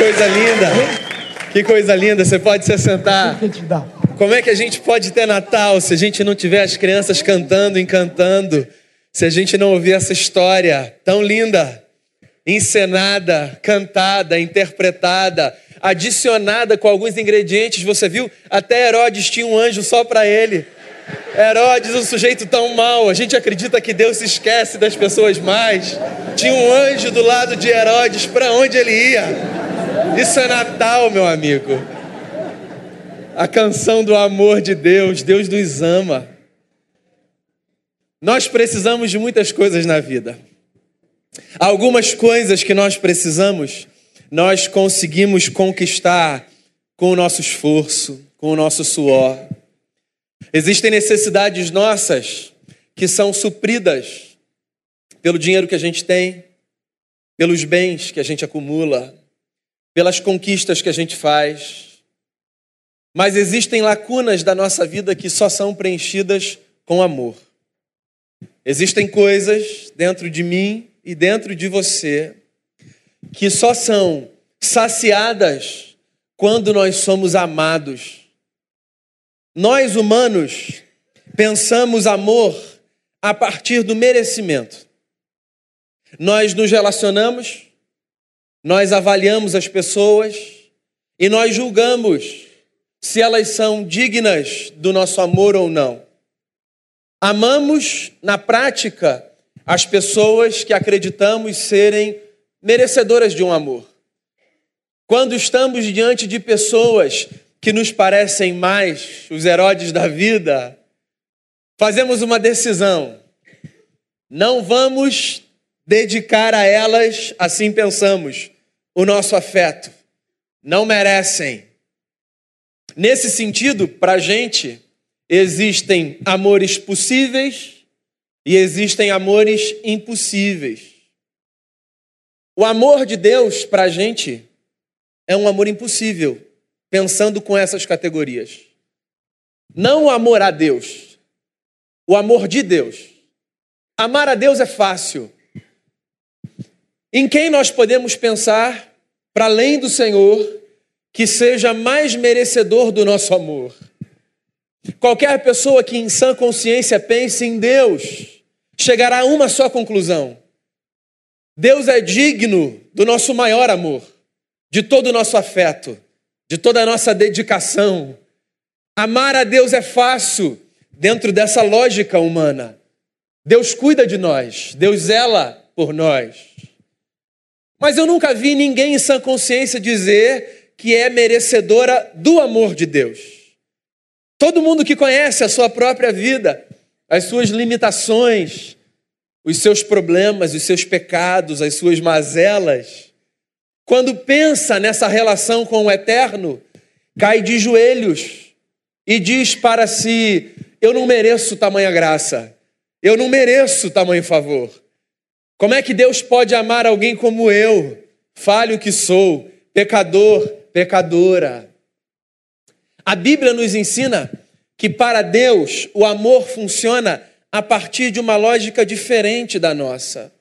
coisa linda. Que coisa linda. Você pode se sentar. Como é que a gente pode ter Natal se a gente não tiver as crianças cantando, encantando? Se a gente não ouvir essa história tão linda, encenada, cantada, interpretada, adicionada com alguns ingredientes, você viu? Até Herodes tinha um anjo só para ele. Herodes, um sujeito tão mau, a gente acredita que Deus se esquece das pessoas mais. Tinha um anjo do lado de Herodes, para onde ele ia? Isso é Natal, meu amigo. A canção do amor de Deus, Deus nos ama. Nós precisamos de muitas coisas na vida. Algumas coisas que nós precisamos, nós conseguimos conquistar com o nosso esforço, com o nosso suor. Existem necessidades nossas que são supridas pelo dinheiro que a gente tem, pelos bens que a gente acumula, pelas conquistas que a gente faz. Mas existem lacunas da nossa vida que só são preenchidas com amor. Existem coisas dentro de mim e dentro de você que só são saciadas quando nós somos amados. Nós humanos pensamos amor a partir do merecimento. Nós nos relacionamos, nós avaliamos as pessoas e nós julgamos se elas são dignas do nosso amor ou não. Amamos, na prática, as pessoas que acreditamos serem merecedoras de um amor. Quando estamos diante de pessoas que nos parecem mais os Herodes da vida, fazemos uma decisão. Não vamos dedicar a elas, assim pensamos, o nosso afeto. Não merecem. Nesse sentido, para a gente, existem amores possíveis e existem amores impossíveis. O amor de Deus para a gente é um amor impossível, pensando com essas categorias. Não o amor a Deus, o amor de Deus. Amar a Deus é fácil. Em quem nós podemos pensar, para além do Senhor, que seja mais merecedor do nosso amor? Qualquer pessoa que em sã consciência pense em Deus chegará a uma só conclusão: Deus é digno do nosso maior amor, de todo o nosso afeto, de toda a nossa dedicação. Amar a Deus é fácil dentro dessa lógica humana. Deus cuida de nós, Deus zela por nós. Mas eu nunca vi ninguém em sã consciência dizer que é merecedora do amor de Deus. Todo mundo que conhece a sua própria vida, as suas limitações, os seus problemas, os seus pecados, as suas mazelas, quando pensa nessa relação com o eterno, cai de joelhos e diz para si: Eu não mereço tamanha graça, eu não mereço tamanho favor. Como é que Deus pode amar alguém como eu, falho que sou, pecador, pecadora? A Bíblia nos ensina que para Deus o amor funciona a partir de uma lógica diferente da nossa.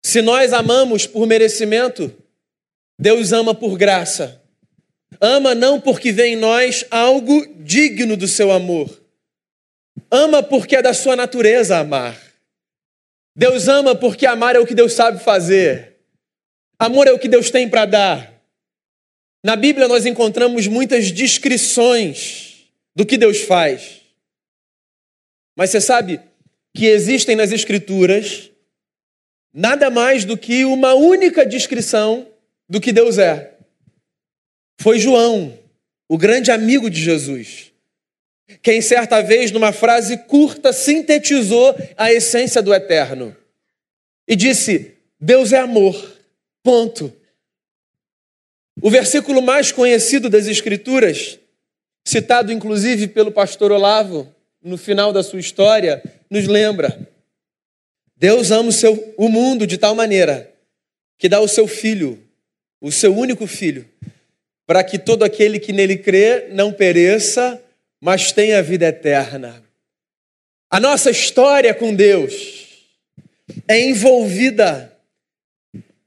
Se nós amamos por merecimento, Deus ama por graça. Ama não porque vem em nós algo digno do seu amor. Ama porque é da sua natureza amar. Deus ama porque amar é o que Deus sabe fazer. Amor é o que Deus tem para dar. Na Bíblia nós encontramos muitas descrições do que Deus faz. Mas você sabe que existem nas Escrituras nada mais do que uma única descrição do que Deus é. Foi João, o grande amigo de Jesus, quem certa vez, numa frase curta, sintetizou a essência do eterno e disse: Deus é amor. Ponto. O versículo mais conhecido das Escrituras, citado inclusive pelo pastor Olavo no final da sua história, nos lembra: Deus ama o, seu, o mundo de tal maneira que dá o seu filho, o seu único filho, para que todo aquele que nele crê não pereça, mas tenha vida eterna. A nossa história com Deus é envolvida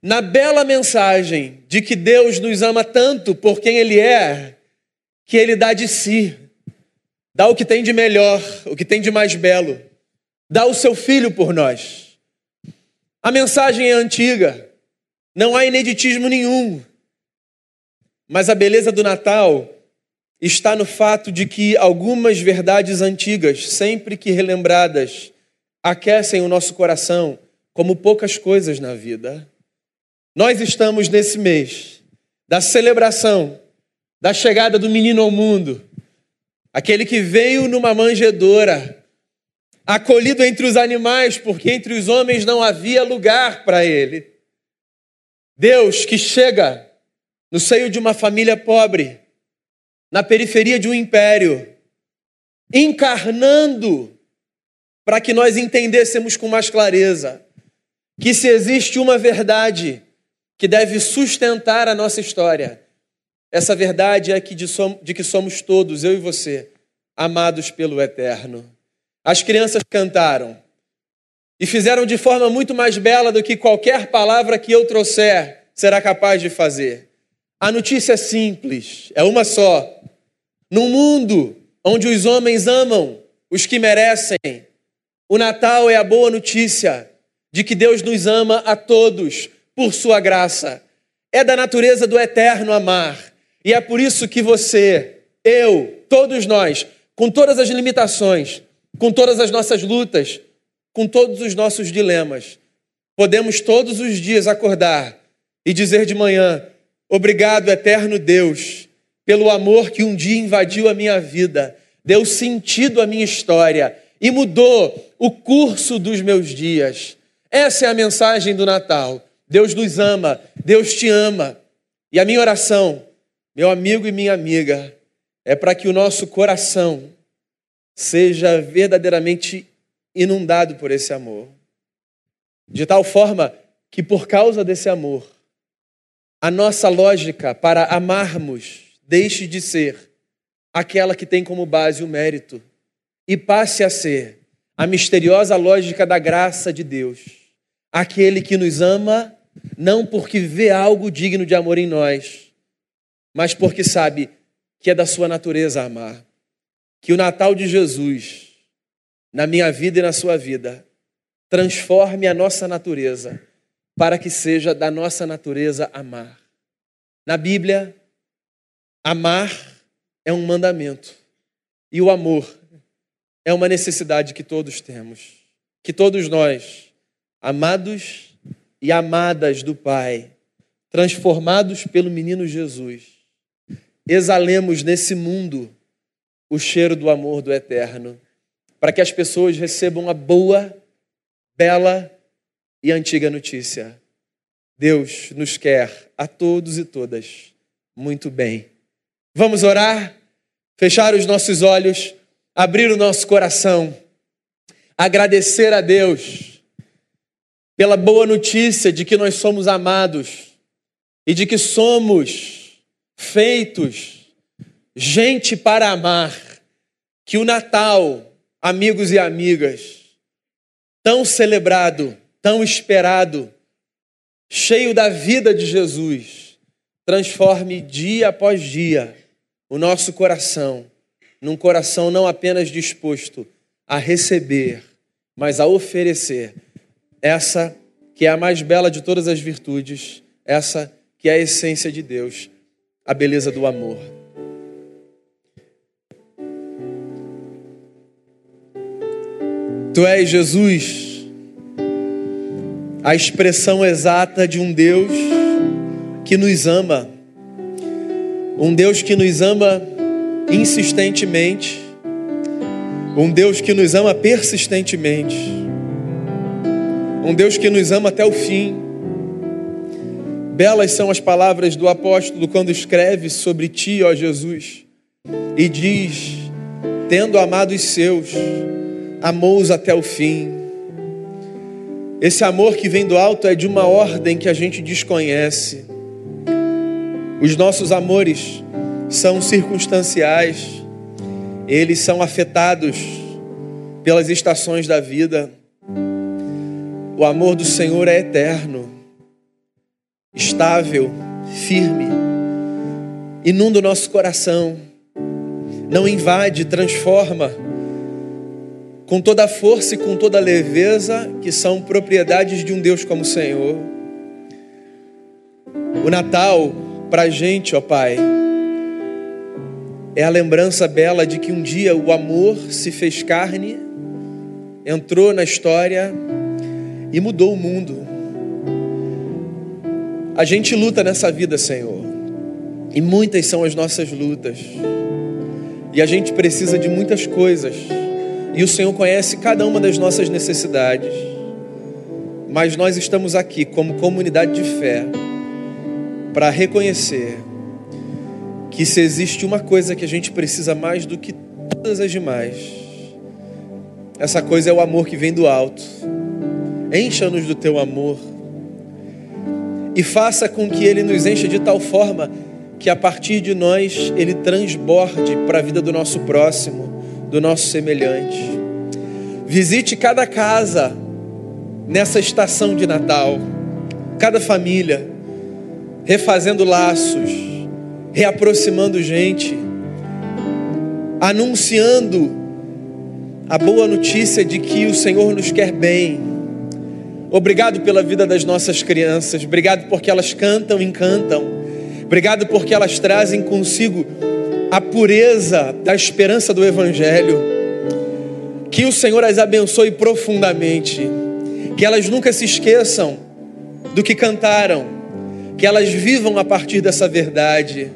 na bela mensagem de que Deus nos ama tanto por quem Ele é, que Ele dá de si, dá o que tem de melhor, o que tem de mais belo, dá o seu filho por nós. A mensagem é antiga, não há ineditismo nenhum, mas a beleza do Natal está no fato de que algumas verdades antigas, sempre que relembradas, aquecem o nosso coração como poucas coisas na vida. Nós estamos nesse mês da celebração da chegada do menino ao mundo, aquele que veio numa manjedoura, acolhido entre os animais, porque entre os homens não havia lugar para ele. Deus que chega no seio de uma família pobre, na periferia de um império, encarnando para que nós entendêssemos com mais clareza que se existe uma verdade que deve sustentar a nossa história, essa verdade é que de, de que somos todos, eu e você, amados pelo Eterno. As crianças cantaram e fizeram de forma muito mais bela do que qualquer palavra que eu trouxer será capaz de fazer. A notícia é simples, é uma só. Num mundo onde os homens amam os que merecem, o Natal é a boa notícia de que Deus nos ama a todos por sua graça. É da natureza do eterno amar. E é por isso que você, eu, todos nós, com todas as limitações, com todas as nossas lutas, com todos os nossos dilemas, podemos todos os dias acordar e dizer de manhã: Obrigado, eterno Deus, pelo amor que um dia invadiu a minha vida, deu sentido à minha história e mudou o curso dos meus dias. Essa é a mensagem do Natal. Deus nos ama, Deus te ama. E a minha oração, meu amigo e minha amiga, é para que o nosso coração seja verdadeiramente inundado por esse amor. De tal forma que, por causa desse amor, a nossa lógica para amarmos deixe de ser aquela que tem como base o mérito e passe a ser a misteriosa lógica da graça de Deus. Aquele que nos ama não porque vê algo digno de amor em nós, mas porque sabe que é da sua natureza amar. Que o Natal de Jesus, na minha vida e na sua vida, transforme a nossa natureza para que seja da nossa natureza amar. Na Bíblia, amar é um mandamento e o amor é uma necessidade que todos temos, que todos nós, amados e amadas do Pai, transformados pelo menino Jesus, exalemos nesse mundo o cheiro do amor do eterno, para que as pessoas recebam a boa, bela e antiga notícia. Deus nos quer a todos e todas muito bem. Vamos orar, fechar os nossos olhos abrir o nosso coração, agradecer a Deus pela boa notícia de que nós somos amados e de que somos feitos gente para amar, que o Natal, amigos e amigas, tão celebrado, tão esperado, cheio da vida de Jesus, transforme dia após dia o nosso coração num coração não apenas disposto a receber, mas a oferecer. Essa que é a mais bela de todas as virtudes, essa que é a essência de Deus, a beleza do amor. Tu és Jesus, a expressão exata de um Deus que nos ama, um Deus que nos ama insistentemente, um Deus que nos ama persistentemente, um Deus que nos ama até o fim. Belas são as palavras do apóstolo quando escreve sobre ti, ó Jesus, e diz: tendo amado os seus, amou-os até o fim. Esse amor que vem do alto é de uma ordem que a gente desconhece. Os nossos amores são circunstanciais, eles são afetados pelas estações da vida. O amor do Senhor é eterno. estável, firme. Inunda o nosso coração. Não invade, transforma com toda a força e com toda a leveza que são propriedades de um Deus como o Senhor. O Natal, para a gente, ó Pai, é a lembrança bela de que um dia o amor se fez carne, entrou na história e mudou o mundo. A gente luta nessa vida, Senhor, e muitas são as nossas lutas, e a gente precisa de muitas coisas e o Senhor conhece cada uma das nossas necessidades. Mas nós estamos aqui como comunidade de fé para reconhecer que se existe uma coisa que a gente precisa mais do que todas as demais, essa coisa é o amor que vem do alto. Encha-nos do teu amor e faça com que ele nos encha de tal forma que a partir de nós ele transborde para a vida do nosso próximo do nosso semelhante. Visite cada casa nessa estação de Natal, cada família, refazendo laços, reaproximando gente, anunciando a boa notícia de que o Senhor nos quer bem. Obrigado pela vida das nossas crianças, obrigado porque elas cantam e encantam, obrigado porque elas trazem consigo a pureza da esperança do Evangelho. Que o Senhor as abençoe profundamente. Que elas nunca se esqueçam do que cantaram. Que elas vivam a partir dessa verdade.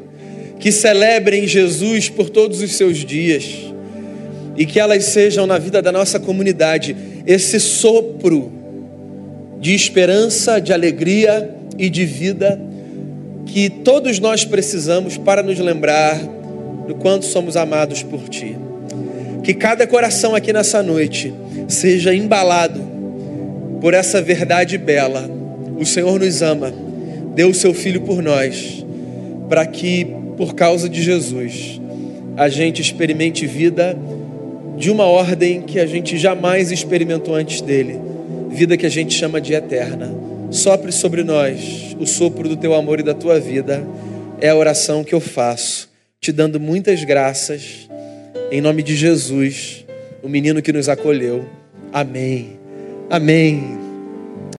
Que celebrem Jesus por todos os seus dias. E que elas sejam na vida da nossa comunidade esse sopro de esperança, de alegria e de vida que todos nós precisamos para nos lembrar do quanto somos amados por Ti. Que cada coração aqui nessa noite seja embalado por essa verdade bela. O Senhor nos ama, deu o Seu Filho por nós, para que, por causa de Jesus, a gente experimente vida de uma ordem que a gente jamais experimentou antes dele, vida que a gente chama de eterna. Sopre sobre nós o sopro do teu amor e da tua vida, é a oração que eu faço te dando muitas graças, em nome de Jesus, o menino que nos acolheu. Amém. Amém.